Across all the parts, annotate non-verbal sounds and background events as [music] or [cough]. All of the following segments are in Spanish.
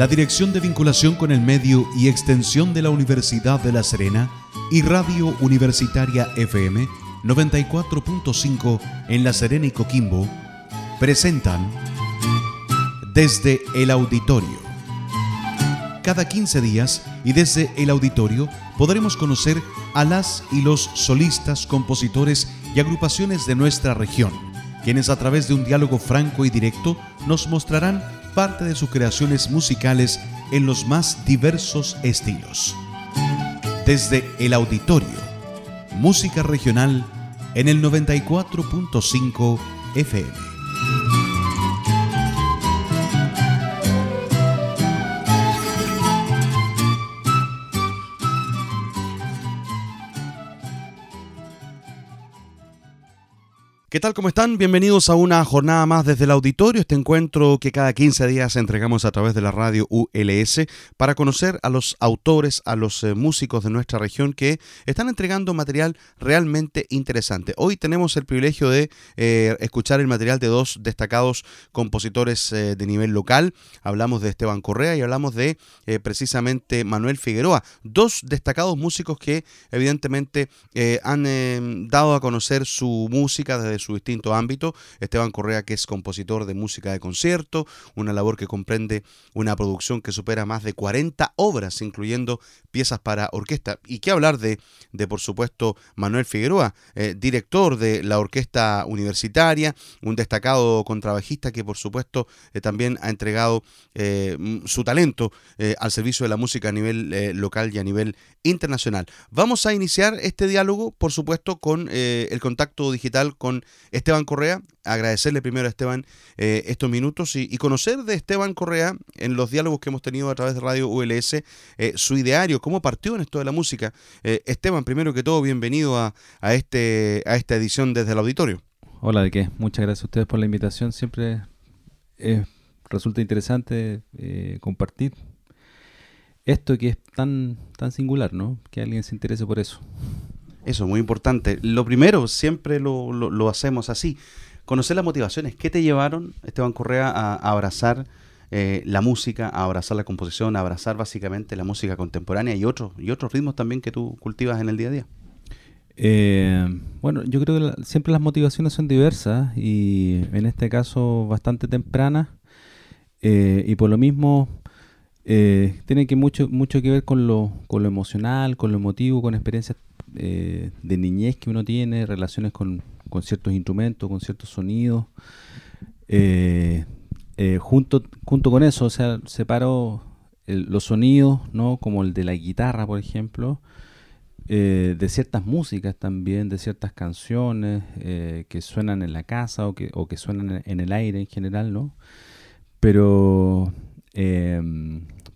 la Dirección de Vinculación con el Medio y Extensión de la Universidad de La Serena y Radio Universitaria FM 94.5 en La Serena y Coquimbo presentan Desde el Auditorio. Cada 15 días y desde el auditorio podremos conocer a las y los solistas, compositores y agrupaciones de nuestra región, quienes a través de un diálogo franco y directo nos mostrarán parte de sus creaciones musicales en los más diversos estilos. Desde el auditorio, música regional en el 94.5 FM. ¿Qué tal? ¿Cómo están? Bienvenidos a una jornada más desde el auditorio, este encuentro que cada 15 días entregamos a través de la radio ULS para conocer a los autores, a los eh, músicos de nuestra región que están entregando material realmente interesante. Hoy tenemos el privilegio de eh, escuchar el material de dos destacados compositores eh, de nivel local. Hablamos de Esteban Correa y hablamos de precisamente Manuel Figueroa, dos destacados músicos que evidentemente han dado a conocer su música desde su distinto ámbito. Esteban Correa, que es compositor de música de concierto, una labor que comprende una producción que supera más de 40 obras, incluyendo piezas para orquesta. Y qué hablar de, de por supuesto, Manuel Figueroa, eh, director de la orquesta universitaria, un destacado contrabajista que, por supuesto, eh, también ha entregado eh, su talento al servicio de la música a nivel local y a nivel internacional. Vamos a iniciar este diálogo, por supuesto, con el contacto digital con Esteban Correa. Agradecerle primero a Esteban eh, estos minutos y, conocer de Esteban Correa en los diálogos que hemos tenido a través de Radio ULS eh, su ideario, cómo partió en esto de la música. Eh, Esteban, primero que todo, bienvenido a, este, a esta edición desde el auditorio. Hola, ¿de qué? Muchas gracias a ustedes por la invitación. Siempre resulta interesante compartir esto que es tan, tan singular, ¿no? Que alguien se interese por eso. Eso, muy importante. Lo primero, siempre lo, hacemos así. Conocer las motivaciones. ¿Qué te llevaron, Esteban Correa, a, abrazar eh, la música, a abrazar la composición, a abrazar básicamente la música contemporánea y otros, y otros ritmos también que tú cultivas en el día a día? Eh, bueno, yo creo que siempre las motivaciones son diversas y en este caso bastante tempranas eh, y por lo mismo tiene que mucho, mucho que ver con lo, con lo emocional, con lo emotivo, con experiencias eh, de niñez que uno tiene, relaciones con, ciertos instrumentos, con ciertos sonidos. Eh, eh, junto, junto con eso, o sea, separo los sonidos, ¿no? Como el de la guitarra, por ejemplo, de ciertas músicas también, de ciertas canciones que suenan en la casa o que, o que suenan en el aire en general, ¿no? Pero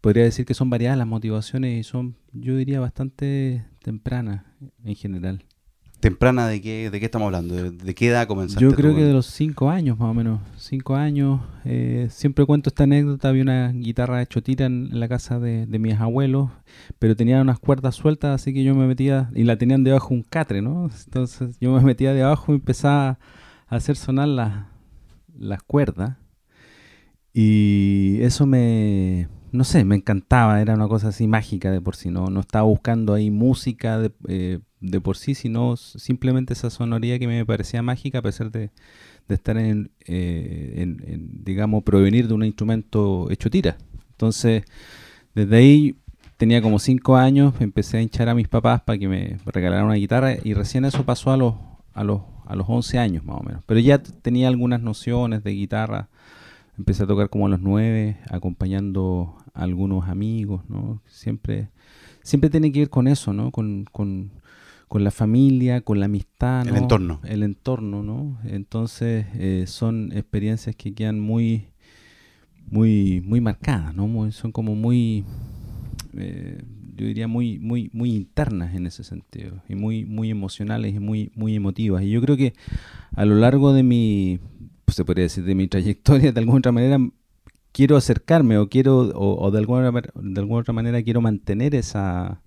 podría decir que son variadas las motivaciones y son, yo diría, bastante tempranas en general. ¿Temprana de qué, de qué estamos hablando? ¿De, qué edad comenzaste? Yo creo que de los cinco años más o menos. Cinco años. Eh, siempre cuento esta anécdota. Había una guitarra de chotita en, la casa de, mis abuelos, pero tenía unas cuerdas sueltas, así que yo me metía, y la tenían debajo un catre, ¿no? Entonces yo me metía debajo y empezaba a hacer sonar las cuerdas. Y eso me, no sé, me encantaba, era una cosa así mágica de por sí, no, no estaba buscando ahí música de, eh, de por sí, sino simplemente esa sonoría que me parecía mágica a pesar de, estar eh, en, en, digamos, provenir de un instrumento hecho tira. Entonces, desde ahí tenía como cinco años, empecé a hinchar a mis papás para que me regalaran una guitarra y recién eso pasó a los, a los, a los 11 años más o menos. Pero ya tenía algunas nociones de guitarra, empecé a tocar como a los nueve, acompañando algunos amigos, ¿no? Siempre, siempre tiene que ver con eso, ¿no? Con, con, la familia, con la amistad, El entorno. El entorno, ¿no? Entonces eh, son experiencias que quedan muy, muy, muy marcadas, ¿no? son como muy, eh, yo diría muy, muy, muy internas en ese sentido y muy, muy emocionales y muy, muy emotivas. Y yo creo que a lo largo de mi, pues se podría decir, de mi [laughs] trayectoria, de alguna otra manera, quiero acercarme o quiero o, de alguna de alguna otra manera quiero mantener esa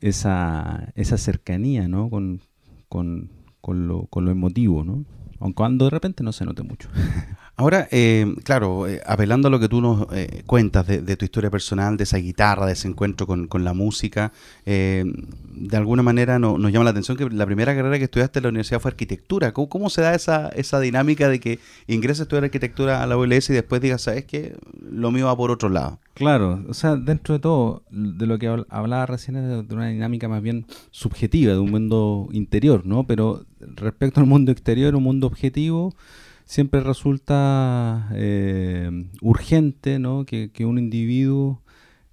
esa, esa cercanía ¿no? con, con, con, lo, con lo emotivo, ¿no? aunque cuando de repente no se note mucho. [laughs] Ahora, eh, claro, apelando a lo que tú nos eh, cuentas de, tu historia personal, de esa guitarra, de ese encuentro con, la música, de alguna manera nos llama la atención que la primera carrera que estudiaste en la universidad fue arquitectura. ¿Cómo, se da esa, esa dinámica de que ingreses a estudiar arquitectura a la ULS y después digas, sabes que lo mío va por otro lado? Claro, o sea, dentro de todo, de lo que hablaba recién es de una dinámica más bien subjetiva, de un mundo interior, ¿no? Pero respecto al mundo exterior, un mundo objetivo siempre resulta eh, urgente ¿no? que, un individuo,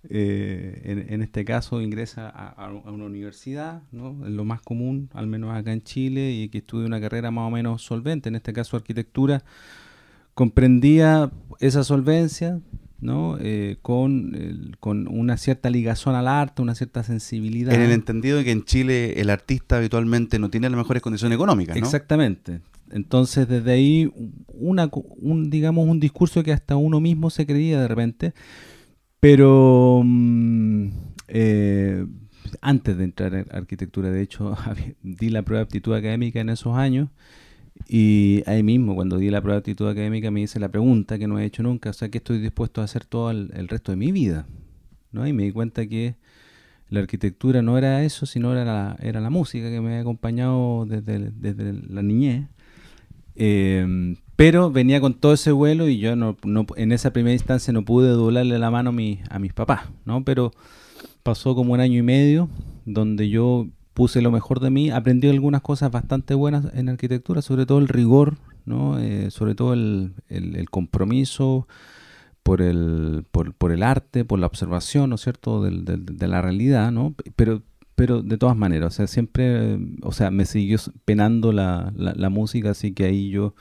eh, en, este caso, ingresa a, una universidad, ¿no? es lo más común, al menos acá en Chile, y que estudie una carrera más o menos solvente, en este caso arquitectura, comprendía esa solvencia, ¿no? Eh, con, con, una cierta ligazón al arte, una cierta sensibilidad. En el entendido de que en Chile el artista habitualmente no tiene las mejores condiciones económicas, ¿no? Exactamente. Entonces, desde ahí, una, un, digamos, un discurso que hasta uno mismo se creía de repente, pero mm, eh, antes de entrar en arquitectura, de hecho, [laughs] di la prueba de aptitud académica en esos años, y ahí mismo, cuando di la prueba de aptitud académica, me hice la pregunta que no he hecho nunca, o sea, ¿qué estoy dispuesto a hacer todo el, resto de mi vida? ¿no? Y me di cuenta que la arquitectura no era eso, sino era la, era la música que me había acompañado desde, desde la niñez. Em, pero venía con todo ese vuelo y yo no, en esa primera instancia no pude doblarle la mano a, mi, a mis papás, ¿no? Pero pasó como un año y medio donde yo puse lo mejor de mí, aprendí algunas cosas bastante buenas en arquitectura, sobre todo el rigor, ¿no? Eh, sobre todo el, el, compromiso por el, por, por, el arte, por la observación, ¿no es cierto?, del, de la realidad, ¿no? Pero pero de todas maneras, o sea, siempre, o sea, me siguió penando la, la, música, así que ahí yo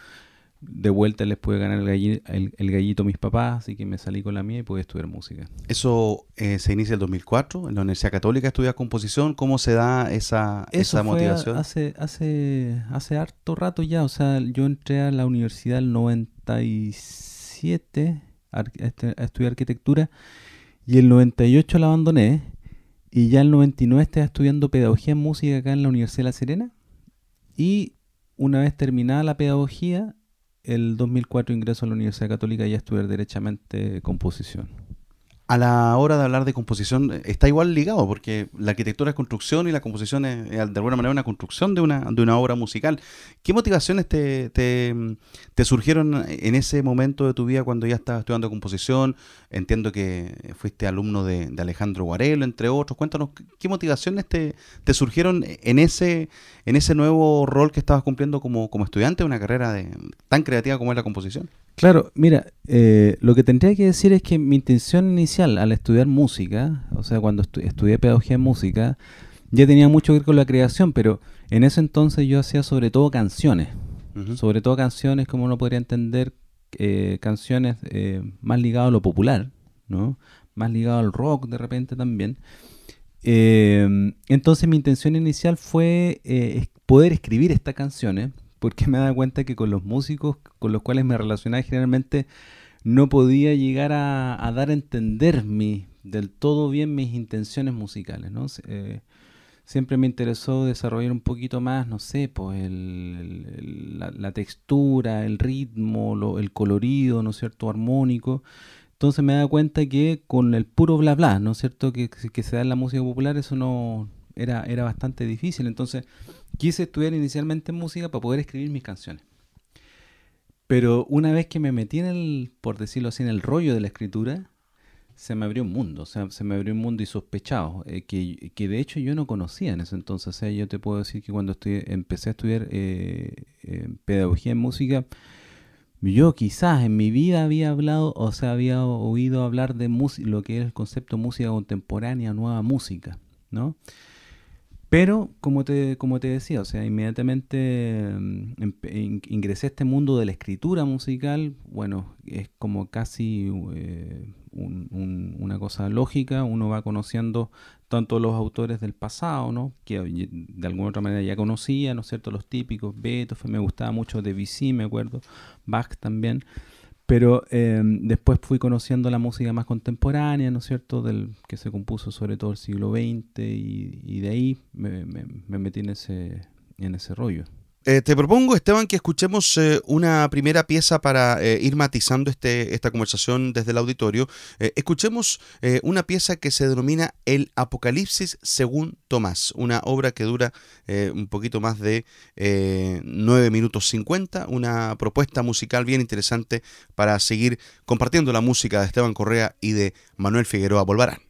de vuelta les pude ganar el gallito, el, gallito a mis papás, así que me salí con la mía y pude estudiar música. Eso eh, se inicia en el 2004, en la Universidad Católica estudias composición, ¿cómo se da esa, esa motivación? hace, hace, hace harto rato ya, o sea, yo entré a la universidad el 97 este, a estudiar arquitectura y el 98 la abandoné y ya el 99 estaba estudiando pedagogía en música acá en la Universidad de La Serena. Y una vez terminada la pedagogía, el 2004 ingreso a la Universidad Católica y a estudiar derechamente composición a la hora de hablar de composición eh, está igual ligado, porque la arquitectura es construcción y la composición es, de alguna manera una construcción de una, de una obra musical. ¿Qué motivaciones te, te, surgieron en ese momento de tu vida cuando ya estabas estudiando composición? Entiendo que fuiste alumno de, Alejandro Guarelo, entre otros. Cuéntanos, ¿qué motivaciones te, te, surgieron en ese, en ese nuevo rol que estabas cumpliendo como, como estudiante de una carrera de, tan creativa como es la composición? Claro, mira, eh, lo que tendría que decir es que mi intención inicial al estudiar música, o sea, cuando estudié pedagogía en música, ya tenía mucho que ver con la creación, pero en ese entonces yo hacía sobre todo canciones, sobre todo canciones, como uno podría entender, eh, canciones eh, más ligadas a lo popular, ¿no? Más ligado al rock de repente también. Entonces mi intención inicial fue poder escribir estas canciones porque me dado cuenta que con los músicos con los cuales me relacionaba generalmente no podía llegar a, dar a entender mi, del todo bien mis intenciones musicales, ¿no? Eh, siempre me interesó desarrollar un poquito más, no sé, pues el, la, textura, el ritmo, el colorido, ¿no es cierto?, armónico. Entonces me dado cuenta que con el puro bla bla, ¿no es cierto?, que, que se da en la música popular, eso no era, era bastante difícil. Entonces quise estudiar inicialmente música para poder escribir mis canciones. Pero una vez que me metí en el, por decirlo así, en el rollo de la escritura, se me abrió un mundo, o sea, se me abrió un mundo insospechado, eh, que, que, de hecho yo no conocía en ese entonces. O sea, yo te puedo decir que cuando estoy, empecé a estudiar eh, eh, pedagogía en música, yo quizás en mi vida había hablado, o sea, había oído hablar de lo que es el concepto música contemporánea, nueva música, ¿no? Pero, como te, como te decía, o sea, inmediatamente mm, ingresé a este mundo de la escritura musical. Bueno, es como casi eh, una cosa lógica. Uno va conociendo tanto los autores del pasado, ¿no? Que de alguna otra manera ya conocía, ¿no es cierto? Los típicos, Beethoven, me gustaba mucho Debussy, me acuerdo, Bach también. Pero em, después fui conociendo la música más contemporánea, ¿no es cierto?, del que se compuso sobre todo el siglo XX y, de ahí me, metí en ese, en ese rollo. Eh, te propongo, Esteban, que escuchemos eh, una primera pieza para eh, ir matizando este, esta conversación desde el auditorio. escuchemos una pieza que se denomina El Apocalipsis según Tomás, una obra que dura un poquito más de 9 minutos 50, una propuesta musical bien interesante para seguir compartiendo la música de Esteban Correa y de Manuel Figueroa Volvarán.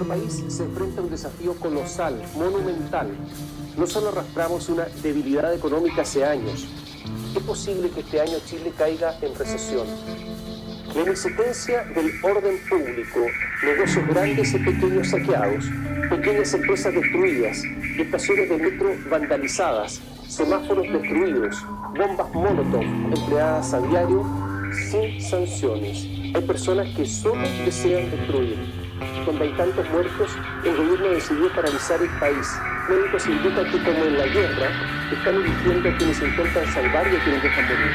Nuestro país se enfrenta a un desafío colosal, monumental. No solo arrastramos una debilidad económica hace años, es posible que este año Chile caiga en recesión. La inexistencia del orden público, negocios grandes y pequeños saqueados, pequeñas empresas destruidas, estaciones de metro vandalizadas, semáforos destruidos, bombas molotov empleadas a diario sin sanciones. Hay personas que solo desean destruir cuando hay tantos muertos, el gobierno decidió paralizar el país. Médicos indican que como en la guerra, están eligiendo a quienes intentan salvar y a quienes dejan morir.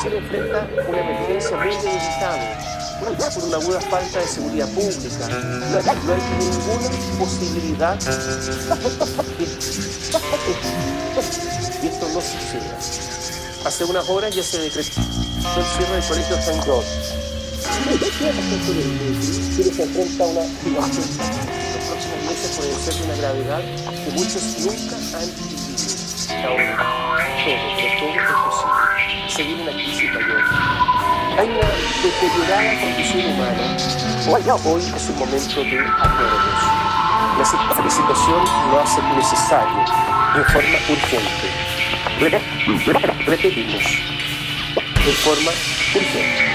Chile enfrenta una emergencia muy debilitada por una aguda falta de seguridad pública. No hay, ninguna posibilidad y esto no suceda. Hace unas horas ya se decretó el cierre del colegio San George Chile se enfrenta a una situación los próximos meses pueden ser de una gravedad que muchos nunca han vivido. Ahora, todo, todo es posible. Se una crisis mayor. Hay una deteriorada condición humana. Hoy es un momento de acuerdos. La situación lo hace necesario, en forma urgente. Repetimos, en forma urgente.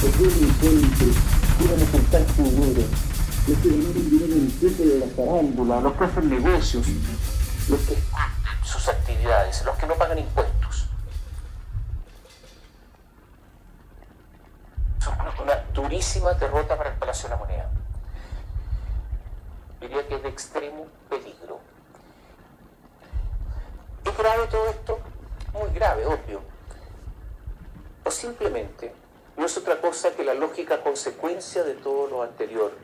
perdió mi gente, iban a su dinero, los que ganaron dinero en el de la farándula, los que hacen negocios, los que sus actividades, los que no pagan impuestos. Son una durísima derrota para el Palacio de la Moneda. Diría que es de extremo peligro. ¿Es grave todo esto? Muy grave, obvio. O simplemente no es otra cosa que la lógica consecuencia de todo lo anterior.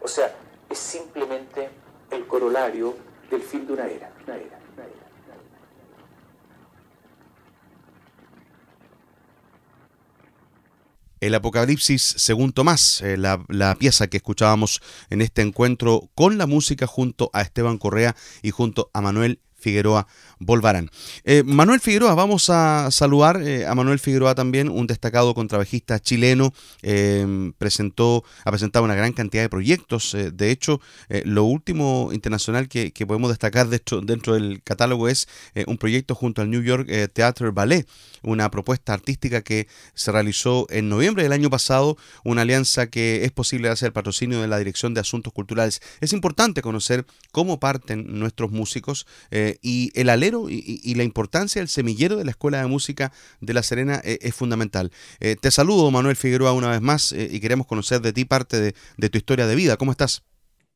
O sea, es simplemente el corolario del fin de una era. Una era. El Apocalipsis según Tomás, eh, la, la, pieza que escuchábamos en este encuentro con la música junto a Esteban Correa y junto a Manuel Figueroa Volvarán. Eh, Manuel Figueroa, vamos a saludar eh, a Manuel Figueroa también, un destacado contrabajista chileno, eh, presentó, ha presentado una gran cantidad de proyectos. de hecho, lo último internacional que, podemos destacar dentro, del catálogo es un proyecto junto al New York Theatre Ballet, una propuesta artística que se realizó en noviembre del año pasado, una alianza que es posible hacer patrocinio de la Dirección de Asuntos Culturales. Es importante conocer cómo parten nuestros músicos y el y, la importancia del semillero de la Escuela de Música de La Serena eh, es fundamental. Eh, te saludo, Manuel Figueroa, una vez más eh, y queremos conocer de ti parte de tu historia de vida. ¿Cómo estás?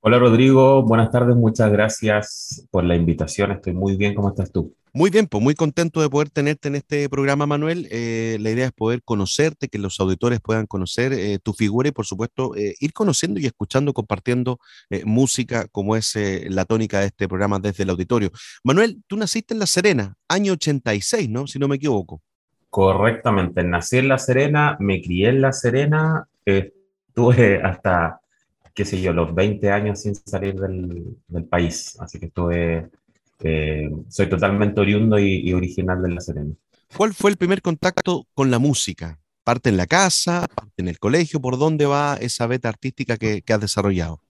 Hola Rodrigo, buenas tardes, muchas gracias por la invitación, estoy muy bien, ¿cómo estás tú? Muy bien, pues muy contento de poder tenerte en este programa, Manuel. Eh, la idea es poder conocerte, que los auditores puedan conocer eh, tu figura y, por supuesto, eh, ir conociendo y escuchando, compartiendo música como es la tónica de este programa desde el auditorio. Manuel, tú naciste en La Serena, año 86, ¿no? Si no me equivoco. Correctamente, nací en La Serena, me crié en La Serena, estuve hasta qué sé yo, los 20 años sin salir del, del país. Así que estuve, eh, soy totalmente oriundo y, original de La Serena. ¿Cuál fue el primer contacto con la música? ¿Parte en la casa? ¿Parte en el colegio? ¿Por dónde va esa beta artística que, que has desarrollado?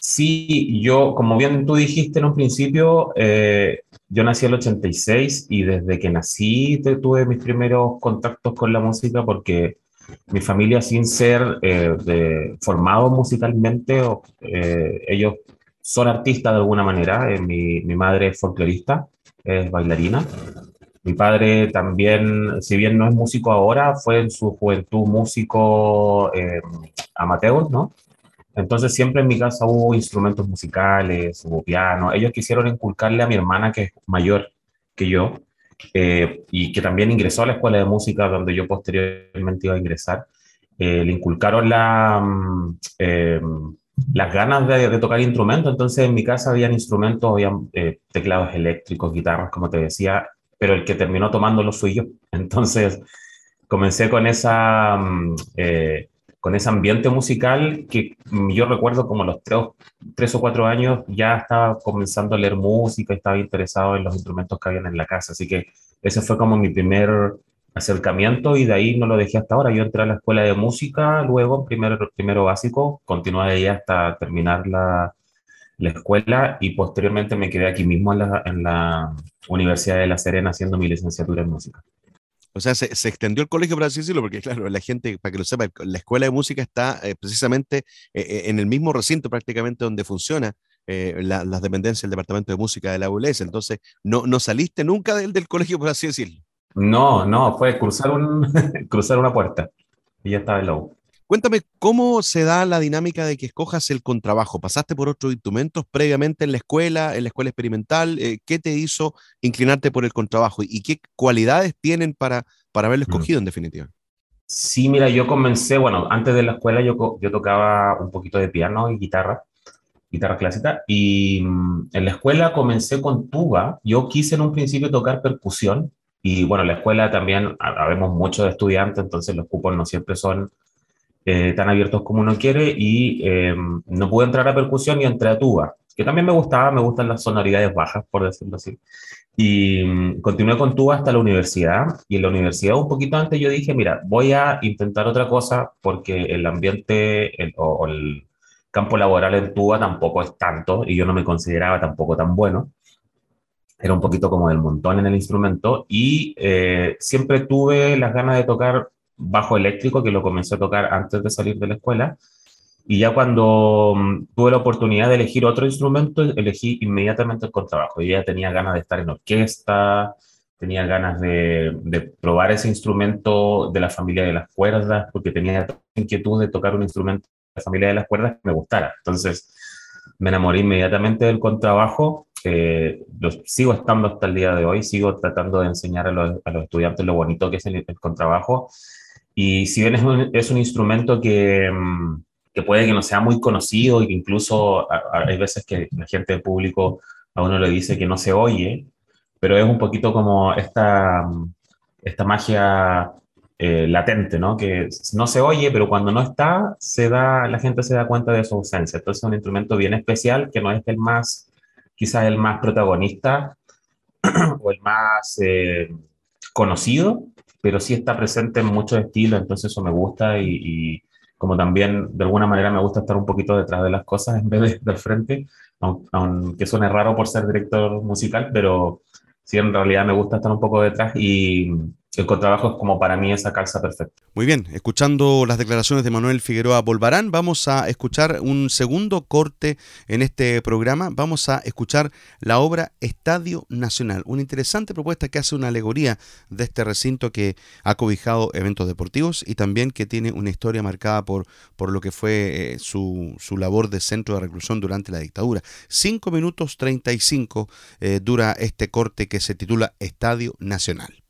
Sí, yo, como bien tú dijiste en un principio, eh, yo nací en el 86 y desde que nací tuve mis primeros contactos con la música porque mi familia sin ser eh, formado musicalmente, eh, ellos son artistas de alguna manera. Eh, mi, mi, madre es folclorista, es bailarina. Mi padre también, si bien no es músico ahora, fue en su juventud músico amateur, ¿no? Entonces siempre en mi casa hubo instrumentos musicales, hubo piano. Ellos quisieron inculcarle a mi hermana, que es mayor que yo, eh, y que también ingresó a la escuela de música donde yo posteriormente iba a ingresar, eh, le inculcaron la, mm, eh, las ganas de, tocar instrumentos, entonces en mi casa habían instrumentos, habían teclados eléctricos, guitarras, como te decía, pero el que terminó tomando lo fui yo. Entonces comencé con esa... Mm, con ese ambiente musical que yo recuerdo como los tres, tres, o cuatro años ya estaba comenzando a leer música, estaba interesado en los instrumentos que habían en la casa, así que ese fue como mi primer acercamiento y de ahí no lo dejé hasta ahora. Yo entré a la escuela de música, luego primero, primero básico, continué ahí hasta terminar la, la escuela y posteriormente me quedé aquí mismo en la, en la Universidad de La Serena haciendo mi licenciatura en música. O sea, se, extendió el colegio, por así decirlo, porque claro, la gente, para que lo sepa, la escuela de música está eh, precisamente eh, eh, en el mismo recinto prácticamente donde funciona las dependencias del departamento de música de la ULS. Entonces, no, no saliste nunca del, del colegio, por así decirlo. No, no, fue cruzar, un, [laughs] cruzar una puerta y ya estaba el lobo. Cuéntame, ¿cómo se da la dinámica de que escojas el contrabajo? ¿Pasaste por otros instrumentos previamente en la escuela, en la escuela experimental? Eh, ¿Qué te hizo inclinarte por el contrabajo? ¿Y qué cualidades tienen para, para haberlo escogido en definitiva? Sí, mira, yo comencé, bueno, antes de la escuela yo, yo tocaba un poquito de piano y guitarra, guitarra clásica, y mm, en la escuela comencé con tuba. Yo quise en un principio tocar percusión, y bueno, en la escuela también habemos muchos estudiantes, entonces los cupos no siempre son eh, tan abiertos como uno quiere y eh, no pude entrar a percusión y entré a tuba, que también me gustaba, me gustan las sonoridades bajas, por decirlo así. Y mm, continué con tuba hasta la universidad y en la universidad un poquito antes yo dije, mira, voy a intentar otra cosa porque el ambiente o, el campo laboral en tuba tampoco es tanto y yo no me consideraba tampoco tan bueno era un poquito como del montón en el instrumento y eh, siempre tuve las ganas de tocar bajo eléctrico, que lo comencé a tocar antes de salir de la escuela. Y ya cuando mm, tuve la oportunidad de elegir otro instrumento, elegí inmediatamente el contrabajo. Yo ya tenía ganas de estar en orquesta, tenía ganas de, de, probar ese instrumento de la familia de las cuerdas, porque tenía inquietud de tocar un instrumento de la familia de las cuerdas que me gustara. Entonces me enamoré inmediatamente del contrabajo. Eh, lo, sigo estando hasta el día de hoy, sigo tratando de enseñar a los, a los estudiantes lo bonito que es el, el contrabajo Y si bien es un, es un instrumento que, mm, que, puede que no sea muy conocido y que incluso hay veces que la gente del público a uno le dice que no se oye, pero es un poquito como esta, mm, esta magia eh, latente, ¿no? Que no se oye, pero cuando no está, se da, la gente se da cuenta de su ausencia. Entonces es un instrumento bien especial, que no es el más, quizás el más protagonista [clears throat] o el más eh, conocido, pero sí está presente en muchos estilos, entonces eso me gusta y, como también de alguna manera me gusta estar un poquito detrás de las cosas en vez de del frente, aunque suene raro por ser director musical, pero sí en realidad me gusta estar un poco detrás y, el contrabajo es como para mí esa calza perfecta. Muy bien, escuchando las declaraciones de Manuel Figueroa Bolvarán, vamos a escuchar un segundo corte en este programa. Vamos a escuchar la obra Estadio Nacional, una interesante propuesta que hace una alegoría de este recinto que ha cobijado eventos deportivos y también que tiene una historia marcada por, por lo que fue eh, su, su, labor de centro de reclusión durante la dictadura. 5 minutos 35 eh, dura este corte que se titula Estadio Nacional.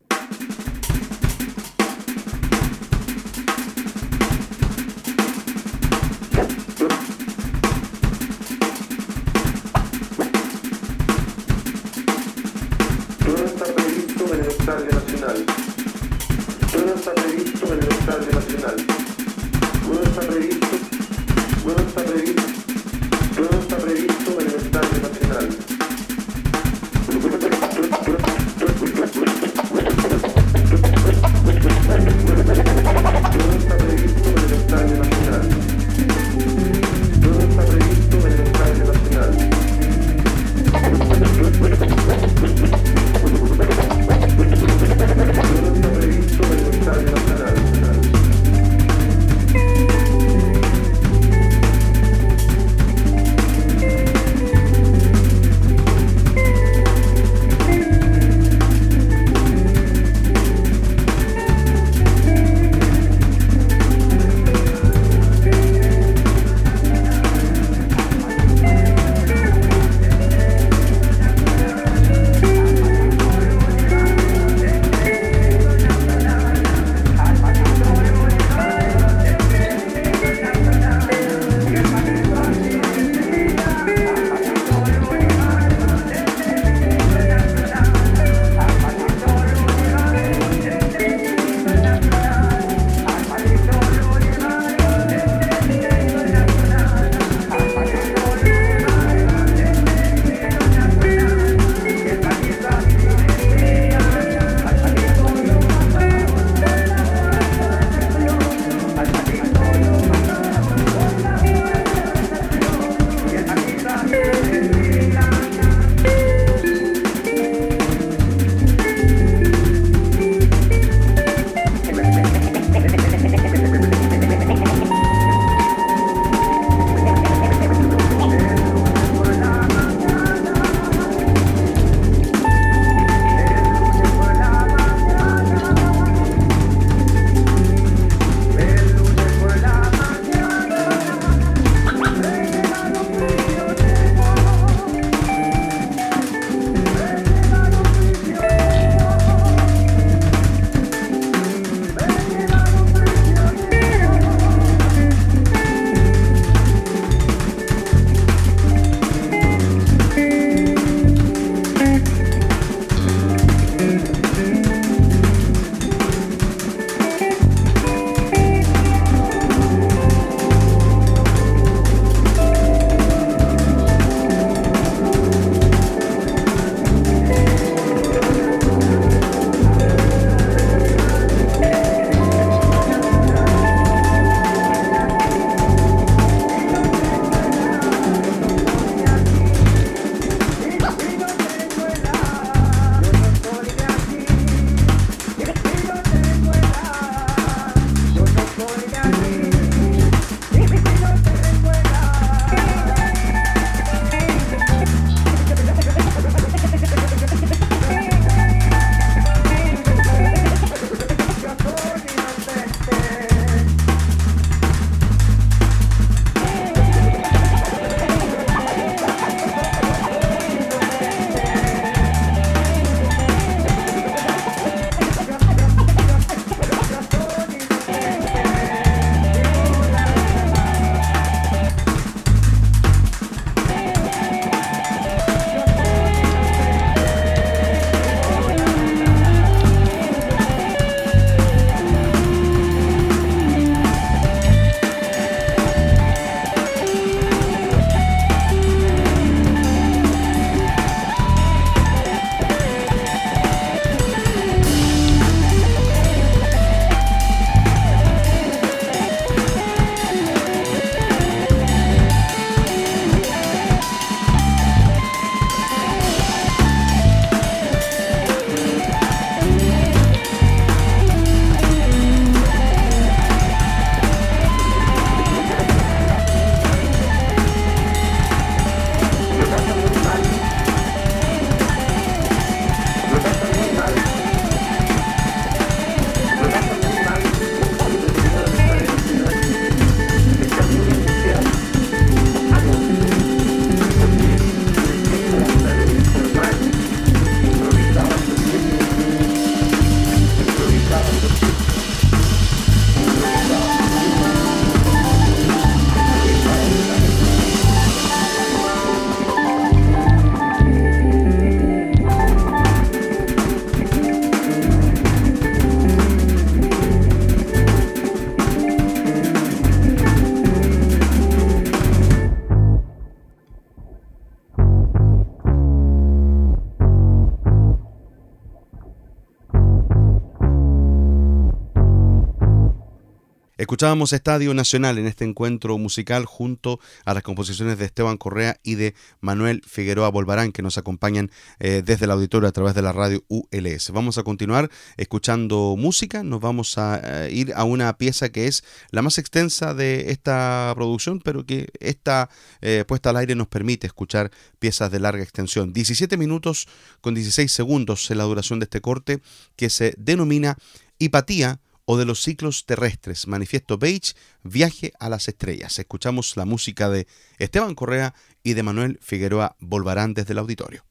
Escuchábamos Estadio Nacional en este encuentro musical junto a las composiciones de Esteban Correa y de Manuel Figueroa Volvarán que nos acompañan eh, desde el auditorio a través de la radio ULS. Vamos a continuar escuchando música, nos vamos a eh, ir a una pieza que es la más extensa de esta producción, pero que esta eh, puesta al aire nos permite escuchar piezas de larga extensión. 17 minutos con 16 segundos en la duración de este corte que se denomina Hipatía o de los ciclos terrestres. Manifiesto Page, Viaje a las Estrellas. Escuchamos la música de Esteban Correa y de Manuel Figueroa Volvarán desde el auditorio.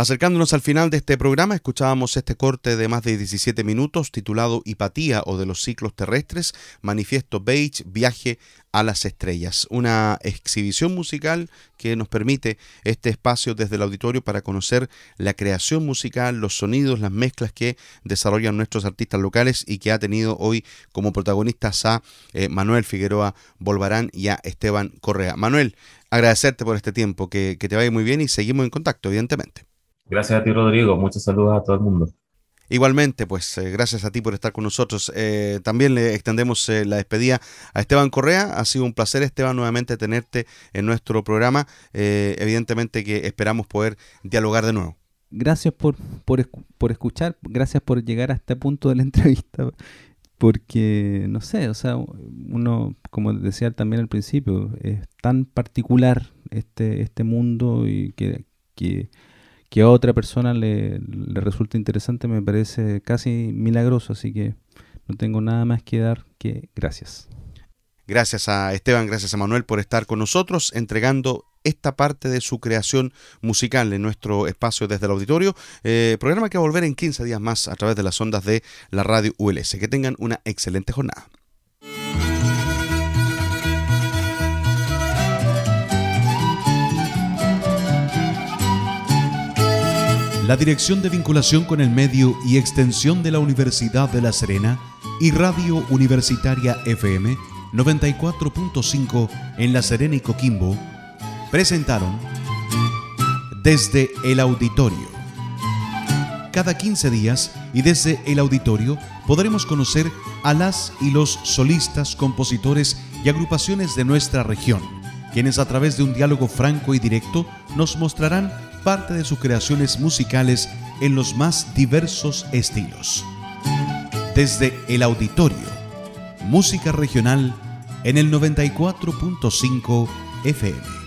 Acercándonos al final de este programa, escuchábamos este corte de más de 17 minutos titulado Hipatía o de los ciclos terrestres, Manifiesto Beige, Viaje a las Estrellas, una exhibición musical que nos permite este espacio desde el auditorio para conocer la creación musical, los sonidos, las mezclas que desarrollan nuestros artistas locales y que ha tenido hoy como protagonistas a eh, Manuel Figueroa Volvarán y a Esteban Correa. Manuel, agradecerte por este tiempo, que, que te vaya muy bien y seguimos en contacto, evidentemente. Gracias a ti, Rodrigo. Muchos saludos a todo el mundo. Igualmente, pues eh, gracias a ti por estar con nosotros. Eh, también le extendemos eh, la despedida a Esteban Correa. Ha sido un placer, Esteban, nuevamente tenerte en nuestro programa. evidentemente que esperamos poder dialogar de nuevo. Gracias por, por, por, escuchar, gracias por llegar a este punto de la [laughs] entrevista, porque, no sé, o sea, uno, como decía también al principio, es tan particular este, este mundo y que, que que a otra persona le, resulte interesante me parece casi milagroso, así que no tengo nada más que dar que gracias. Gracias a Esteban, gracias a Manuel por estar con nosotros entregando esta parte de su creación musical en nuestro espacio desde el auditorio. Eh, programa que va a volver en 15 días más a través de las ondas de la radio ULS. Que tengan una excelente jornada. La Dirección de Vinculación con el Medio y Extensión de la Universidad de La Serena y Radio Universitaria FM 94.5 en La Serena y Coquimbo presentaron Desde el Auditorio. Cada 15 días y desde el auditorio podremos conocer a las y los solistas, compositores y agrupaciones de nuestra región, quienes a través de un diálogo franco y directo nos mostrarán parte de sus creaciones musicales en los más diversos estilos. Desde el auditorio, música regional en el 94.5 FM.